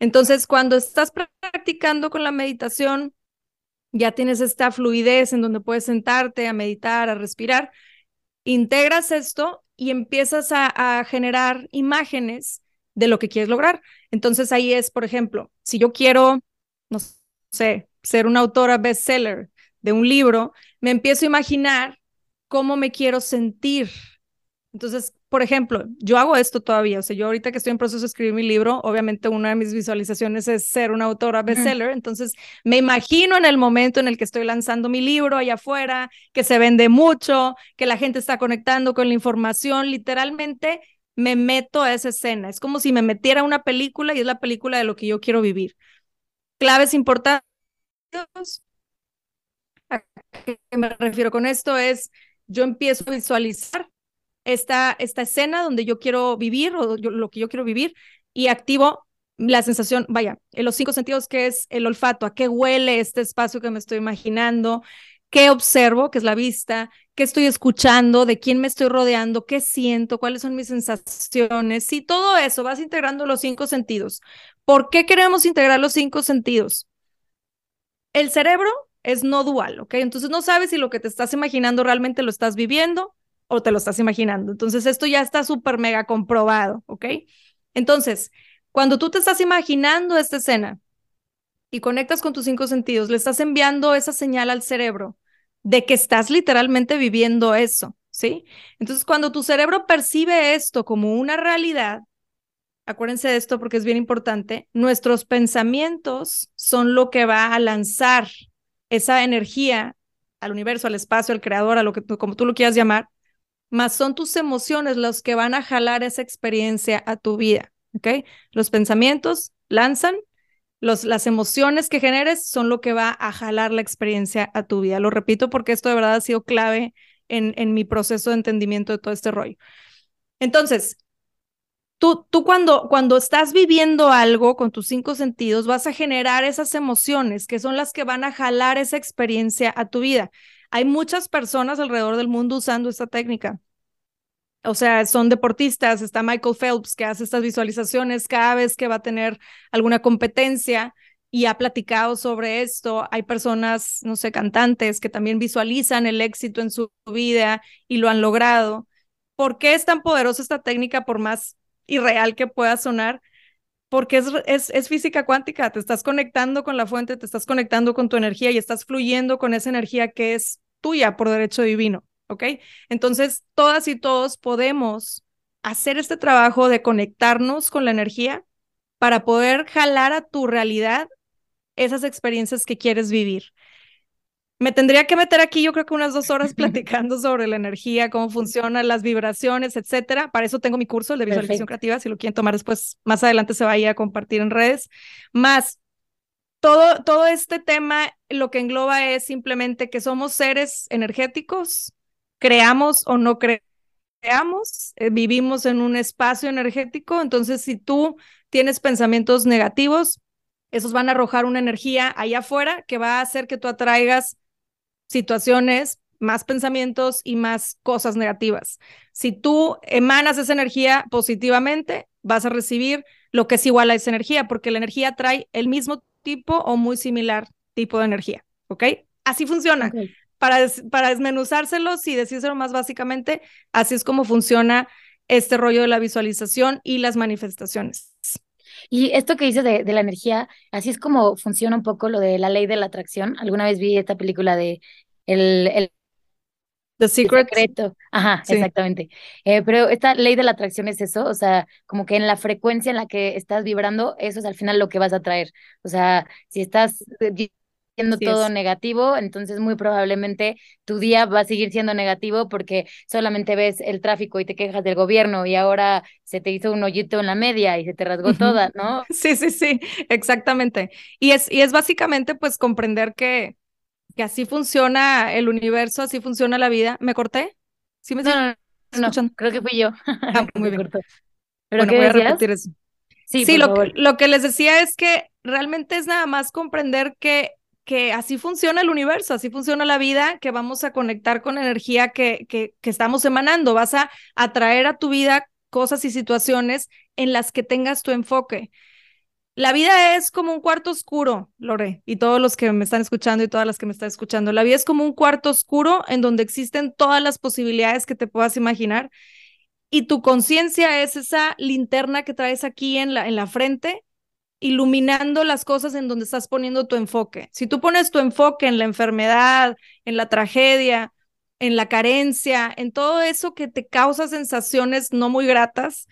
Entonces, cuando estás practicando con la meditación, ya tienes esta fluidez en donde puedes sentarte a meditar, a respirar, integras esto y empiezas a, a generar imágenes de lo que quieres lograr. Entonces ahí es, por ejemplo, si yo quiero, no sé, ser una autora bestseller de un libro, me empiezo a imaginar cómo me quiero sentir entonces, por ejemplo, yo hago esto todavía, o sea, yo ahorita que estoy en proceso de escribir mi libro, obviamente una de mis visualizaciones es ser una autora bestseller, entonces me imagino en el momento en el que estoy lanzando mi libro allá afuera, que se vende mucho, que la gente está conectando con la información, literalmente me meto a esa escena, es como si me metiera a una película y es la película de lo que yo quiero vivir. Claves importantes. ¿A qué me refiero con esto? Es, yo empiezo a visualizar esta, esta escena donde yo quiero vivir o lo que yo quiero vivir y activo la sensación, vaya, en los cinco sentidos que es el olfato, a qué huele este espacio que me estoy imaginando, qué observo, que es la vista, qué estoy escuchando, de quién me estoy rodeando, qué siento, cuáles son mis sensaciones. Y todo eso, vas integrando los cinco sentidos. ¿Por qué queremos integrar los cinco sentidos? El cerebro es no dual, ¿ok? Entonces no sabes si lo que te estás imaginando realmente lo estás viviendo o te lo estás imaginando. Entonces, esto ya está súper mega comprobado, ¿ok? Entonces, cuando tú te estás imaginando esta escena y conectas con tus cinco sentidos, le estás enviando esa señal al cerebro de que estás literalmente viviendo eso, ¿sí? Entonces, cuando tu cerebro percibe esto como una realidad, acuérdense de esto porque es bien importante, nuestros pensamientos son lo que va a lanzar esa energía al universo, al espacio, al creador, a lo que como tú lo quieras llamar, más son tus emociones los que van a jalar esa experiencia a tu vida, ¿ok? Los pensamientos lanzan, los, las emociones que generes son lo que va a jalar la experiencia a tu vida. Lo repito porque esto de verdad ha sido clave en, en mi proceso de entendimiento de todo este rollo. Entonces, tú, tú cuando, cuando estás viviendo algo con tus cinco sentidos, vas a generar esas emociones que son las que van a jalar esa experiencia a tu vida. Hay muchas personas alrededor del mundo usando esta técnica. O sea, son deportistas, está Michael Phelps que hace estas visualizaciones cada vez que va a tener alguna competencia y ha platicado sobre esto. Hay personas, no sé, cantantes que también visualizan el éxito en su vida y lo han logrado. ¿Por qué es tan poderosa esta técnica por más irreal que pueda sonar? Porque es, es, es, física cuántica, te estás conectando con la fuente, te estás conectando con tu energía y estás fluyendo con esa energía que es tuya por derecho divino, ¿ok? Entonces, todas y todos podemos hacer este trabajo de conectarnos con la energía para poder jalar a tu realidad esas experiencias que quieres vivir. Me tendría que meter aquí, yo creo que unas dos horas platicando sobre la energía, cómo funcionan las vibraciones, etcétera. Para eso tengo mi curso, el de visualización creativa. Si lo quieren tomar después, más adelante se va a, a compartir en redes. Más, todo, todo este tema lo que engloba es simplemente que somos seres energéticos, creamos o no creamos, eh, vivimos en un espacio energético. Entonces, si tú tienes pensamientos negativos, esos van a arrojar una energía allá afuera que va a hacer que tú atraigas situaciones, más pensamientos y más cosas negativas. Si tú emanas esa energía positivamente, vas a recibir lo que es igual a esa energía, porque la energía trae el mismo tipo o muy similar tipo de energía, ¿ok? Así funciona. Para, para desmenuzárselos y decírselo más básicamente, así es como funciona este rollo de la visualización y las manifestaciones.
Y esto que dices de, la energía, así es como funciona un poco lo de la ley de la atracción. Alguna vez vi esta película de el, el
The Secret.
secreto. Ajá, exactamente. Eh, pero esta ley de la atracción es eso, o sea, como que en la frecuencia en la que estás vibrando, eso es al final lo que vas a traer. O sea, si estás siendo todo negativo, entonces muy probablemente tu día va a seguir siendo negativo porque solamente ves el tráfico y te quejas del gobierno y ahora se te hizo un hoyito en la media y se te rasgó toda, ¿no?
Sí, sí, sí, exactamente. Y es, y es básicamente pues comprender que, que así funciona el universo, así funciona la vida. ¿Me corté?
¿Sí me no, no, creo que fui yo.
Ah, muy bien. Pero bueno, voy a repetir eso. Sí, sí lo, lo que les decía es que realmente es nada más comprender que que así funciona el universo, así funciona la vida, que vamos a conectar con energía que, que, estamos emanando. Vas a atraer a tu vida cosas y situaciones en las que tengas tu enfoque. La vida es como un cuarto oscuro, Lore, y todos los que me están escuchando y todas las que me están escuchando. La vida es como un cuarto oscuro en donde existen todas las posibilidades que te puedas imaginar. Y tu conciencia es esa linterna que traes aquí en la, en la frente iluminando las cosas en donde estás poniendo tu enfoque. Si tú pones tu enfoque en la enfermedad, en la tragedia, en la carencia, en todo eso que te causa sensaciones no muy gratas,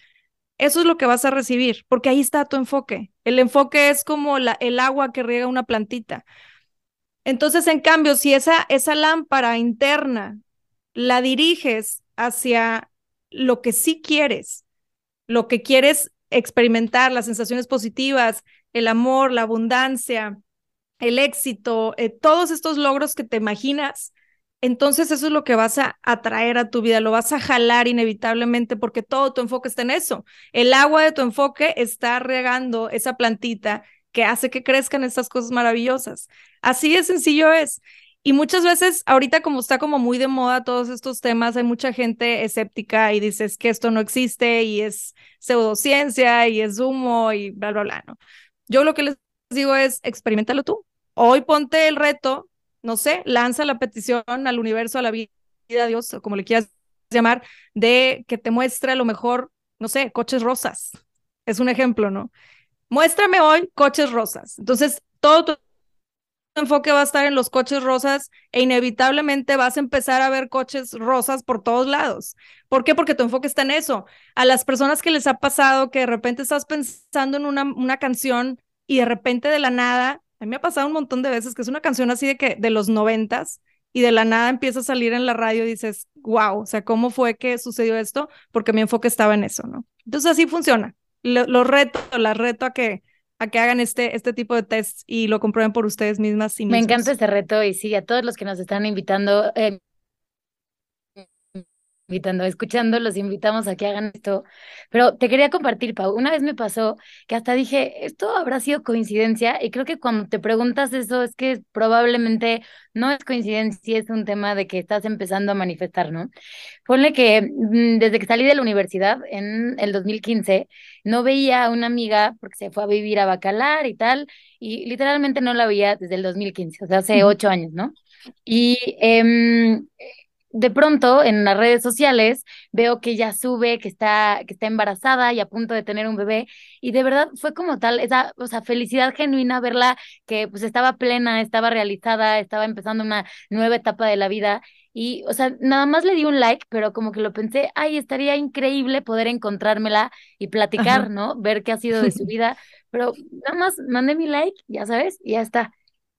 eso es lo que vas a recibir, porque ahí está tu enfoque. El enfoque es como el agua que riega una plantita. Entonces, en cambio, si esa lámpara interna la diriges hacia lo que sí quieres, lo que quieres experimentar las sensaciones positivas, el amor, la abundancia, el éxito, eh, todos estos logros que te imaginas, entonces eso es lo que vas a atraer a tu vida, lo vas a jalar inevitablemente porque todo tu enfoque está en eso. El agua de tu enfoque está regando esa plantita que hace que crezcan estas cosas maravillosas. Así de sencillo es. Y muchas veces, ahorita como está como muy de moda todos estos temas, hay mucha gente escéptica y dices que esto no existe y es pseudociencia y es humo y bla, bla, bla, ¿no? Yo lo que les digo es, experimentalo tú. Hoy ponte el reto, no sé, lanza la petición al universo, a la vida, a Dios, como le quieras llamar, de que te muestre a lo mejor, no sé, coches rosas. Es un ejemplo, ¿no? Muéstrame hoy coches rosas. Entonces, todo tu enfoque va a estar en los coches rosas e inevitablemente vas a empezar a ver coches rosas por todos lados. ¿Por qué? Porque tu enfoque está en eso. A las personas que les ha pasado que de repente estás pensando en una, una canción y de repente de la nada, a mí me ha pasado un montón de veces que es una canción así de que de los noventas y de la nada empieza a salir en la radio y dices, wow, o sea, ¿cómo fue que sucedió esto? Porque mi enfoque estaba en eso, ¿no? Entonces así funciona. Lo, reto, la reto a que a que hagan este, este tipo de tests y lo comprueben por ustedes mismas.
Me encanta este reto y sí, a todos los que nos están invitando, eh, invitando, escuchando, los invitamos a que hagan esto. Pero te quería compartir, Pau. Una vez me pasó que hasta dije, esto habrá sido coincidencia. Y creo que cuando te preguntas eso, es que probablemente no es coincidencia, es un tema de que estás empezando a manifestar, ¿no? Ponle que mm, desde que salí de la universidad en el 2015, no veía a una amiga porque se fue a vivir a Bacalar y tal. Y literalmente no la veía desde el 2015, o sea, hace ocho años, ¿no? Y eh, de pronto en las redes sociales veo que ella sube, que está, que está embarazada y a punto de tener un bebé. Y de verdad fue como tal, esa, o sea, felicidad genuina verla que pues estaba plena, estaba realizada, estaba empezando una nueva etapa de la vida. Y, o sea, nada más le di un like, pero como que lo pensé, ay, estaría increíble poder encontrármela y platicar, ¿no? Ver qué ha sido de su vida. Pero nada más mandé mi like, ya sabes, y ya está.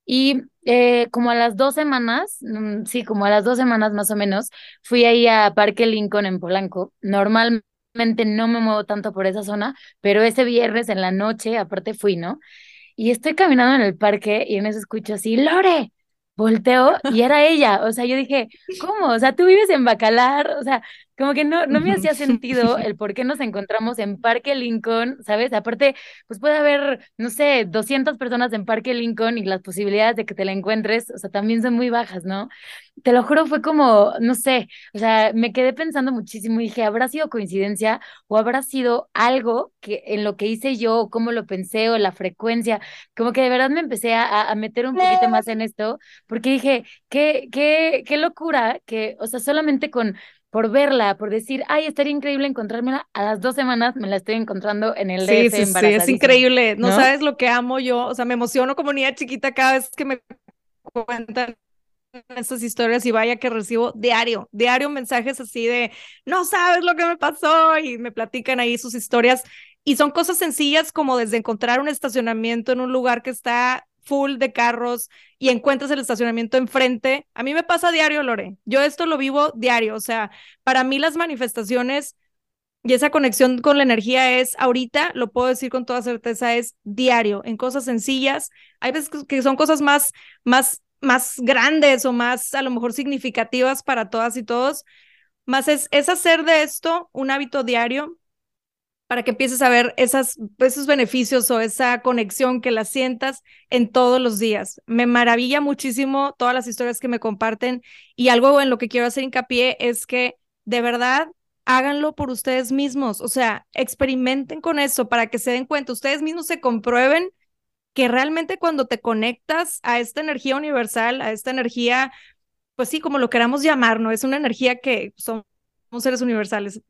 Y eh, como a las dos semanas, mm, sí, como a las dos semanas más o menos, fui ahí a Parque Lincoln en Polanco. Normalmente no me muevo tanto por esa zona, pero ese viernes en la noche, aparte fui, ¿no? Y estoy caminando en el parque y en eso escucho así, Lore, volteo y era ella. O sea, yo dije, ¿cómo? O sea, tú vives en Bacalar, o sea, como que no, no me hacía sentido el por qué nos encontramos en Parque Lincoln, ¿sabes? Aparte, pues puede haber, no sé, 200 personas en Parque Lincoln y las posibilidades de que te la encuentres, o sea, también son muy bajas, ¿no? Te lo juro, fue como, no sé, o sea, me quedé pensando muchísimo y dije, ¿habrá sido coincidencia o habrá sido algo que en lo que hice yo, o cómo lo pensé o la frecuencia? Como que de verdad me empecé a, a meter un poquito más en esto, porque dije, qué, qué, qué locura que, o sea, solamente con por verla, por decir, ay, estaría increíble encontrármela, a las dos semanas me la estoy encontrando en el
Sí, sí, sí, es increíble. ¿no? sabes lo que amo yo, o sea, me emociono como niña chiquita cada vez que me cuentan estas historias y vaya que recibo diario, diario mensajes así de, no sabes lo que me pasó y me platican ahí sus historias. Y son cosas sencillas como desde encontrar un estacionamiento en un lugar que está full de carros y encuentras el estacionamiento enfrente. A mí me pasa diario, Lore. Yo esto lo vivo diario. O sea, para mí las manifestaciones y esa conexión con la energía es ahorita, lo puedo decir con toda certeza, es diario, en cosas sencillas. Hay veces que son cosas más, más, más grandes o más a lo mejor significativas para todas y todos. Más es, es hacer de esto un hábito diario para que empieces a ver esas, esos beneficios o esa conexión que la sientas en todos los días. Me maravilla muchísimo todas las historias que me comparten y algo en lo que quiero hacer hincapié es que de verdad háganlo por ustedes mismos, o sea, experimenten con eso para que se den cuenta, ustedes mismos se comprueben que realmente cuando te conectas a esta energía universal, a esta energía, pues sí, como lo queramos llamar, ¿no? Es una energía que son seres universales,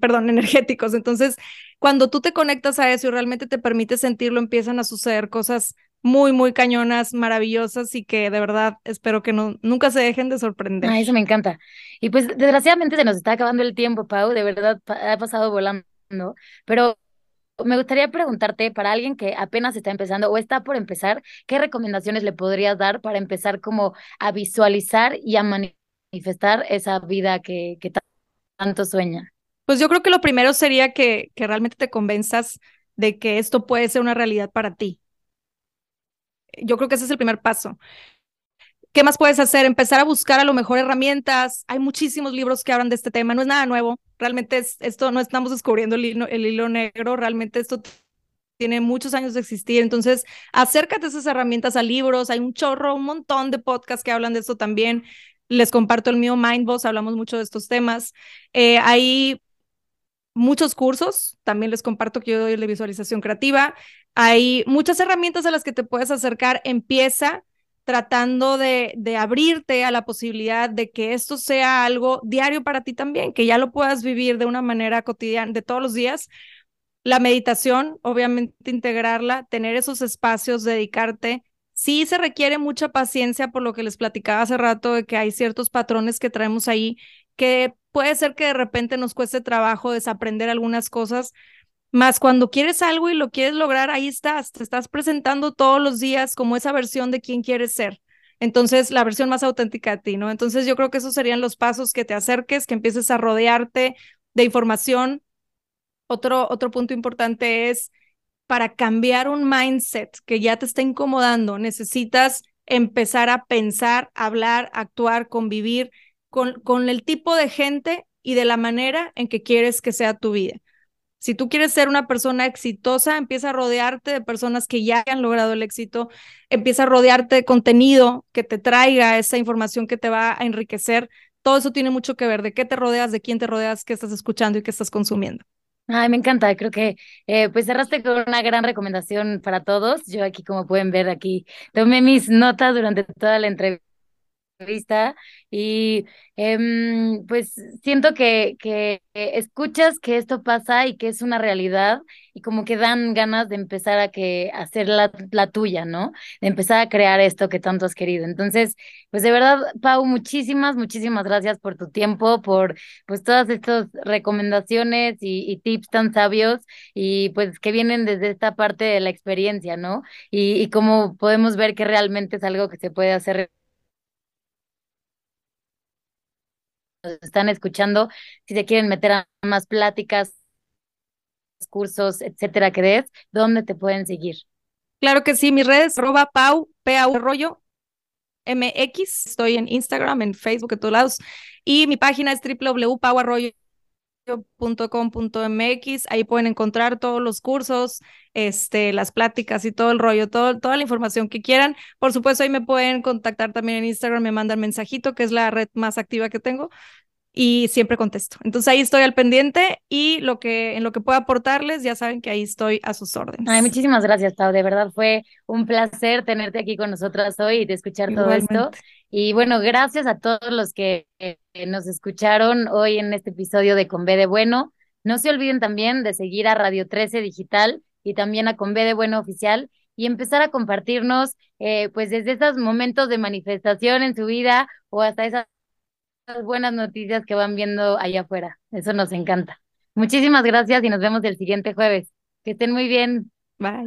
perdón, energéticos. Entonces, cuando tú te conectas a eso y realmente te permite sentirlo, empiezan a suceder cosas muy, muy cañonas, maravillosas y que de verdad espero que no, nunca se dejen de sorprender.
Eso me encanta. Y pues desgraciadamente se nos está acabando el tiempo, Pau, de verdad ha pasado volando, pero me gustaría preguntarte para alguien que apenas está empezando o está por empezar, ¿qué recomendaciones le podrías dar para empezar como a visualizar y a manifestar esa vida que, que sueña?
Pues yo creo que lo primero sería que, que realmente te convenzas de que esto puede ser una realidad para ti. Yo creo que ese es el primer paso. ¿Qué más puedes hacer? Empezar a buscar a lo mejor herramientas. Hay muchísimos libros que hablan de este tema. No es nada nuevo. Realmente es, esto no estamos descubriendo el hilo, el hilo negro. Realmente esto tiene muchos años de existir. Entonces, acércate a esas herramientas, a libros. Hay un chorro, un montón de podcasts que hablan de esto también. Les comparto el mío Mindboss, hablamos mucho de estos temas. Eh, hay muchos cursos, también les comparto que yo doy la visualización creativa. Hay muchas herramientas a las que te puedes acercar. Empieza tratando de, de, abrirte a la posibilidad de que esto sea algo diario para ti también, que ya lo puedas vivir de una manera cotidiana, de todos los días. La meditación, obviamente integrarla, tener esos espacios, dedicarte Sí se requiere mucha paciencia por lo que les platicaba hace rato de que hay ciertos patrones que traemos ahí que puede ser que de repente nos cueste trabajo desaprender algunas cosas, más cuando quieres algo y lo quieres lograr, ahí estás, te estás presentando todos los días como esa versión de quien quieres ser. Entonces, la versión más auténtica de ti, ¿no? Entonces, yo creo que esos serían los pasos que te acerques, que empieces a rodearte de información. Otro, otro punto importante es para cambiar un mindset que ya te está incomodando, necesitas empezar a pensar, hablar, actuar, convivir con, con el tipo de gente y de la manera en que quieres que sea tu vida. Si tú quieres ser una persona exitosa, empieza a rodearte de personas que ya han logrado el éxito, empieza a rodearte de contenido que te traiga esa información que te va a enriquecer. Todo eso tiene mucho que ver de qué te rodeas, de quién te rodeas, qué estás escuchando y qué estás consumiendo.
Ay, me encanta, creo que eh, pues cerraste con una gran recomendación para todos. Yo aquí, como pueden ver aquí, tomé mis notas durante toda la entrevista vista y em, pues siento que, que escuchas que esto pasa y que es una realidad y como que dan ganas de empezar a que hacer la, la tuya, ¿no? De empezar a crear esto que tanto has querido. Entonces, pues de verdad, Pau, muchísimas, muchísimas gracias por tu tiempo, por pues todas estas recomendaciones y, y tips tan sabios y pues que vienen desde esta parte de la experiencia, ¿no? Y, y cómo podemos ver que realmente es algo que se puede hacer están escuchando, si se quieren meter a más pláticas, cursos, etcétera, que des, ¿dónde te pueden seguir?
Claro que sí, mis redes, arroba pau, pau rollo, mx, estoy en Instagram, en Facebook, en todos lados, y mi página es www.pauarroyo.com.mx, ahí pueden encontrar todos los cursos, este, las pláticas y todo el rollo, todo, toda la información que quieran. Por supuesto, ahí me pueden contactar también en Instagram, me mandan mensajito, que es la red más activa que tengo y siempre contesto. Entonces ahí estoy al pendiente y lo que en lo que pueda aportarles, ya saben que ahí estoy a sus órdenes.
Ay, muchísimas gracias, Pau. De verdad fue un placer tenerte aquí con nosotras hoy y de escuchar todo esto. Y bueno, gracias a todos los que nos escucharon hoy en este episodio de Con B de Bueno. No se olviden también de seguir a Radio 13 Digital y también a Con B de Bueno Oficial y empezar a compartirnos, eh, pues desde esos momentos de manifestación en su vida o hasta esas buenas noticias que van viendo allá afuera. Eso nos encanta. Muchísimas gracias y nos vemos el siguiente jueves. Que estén muy bien.
Bye.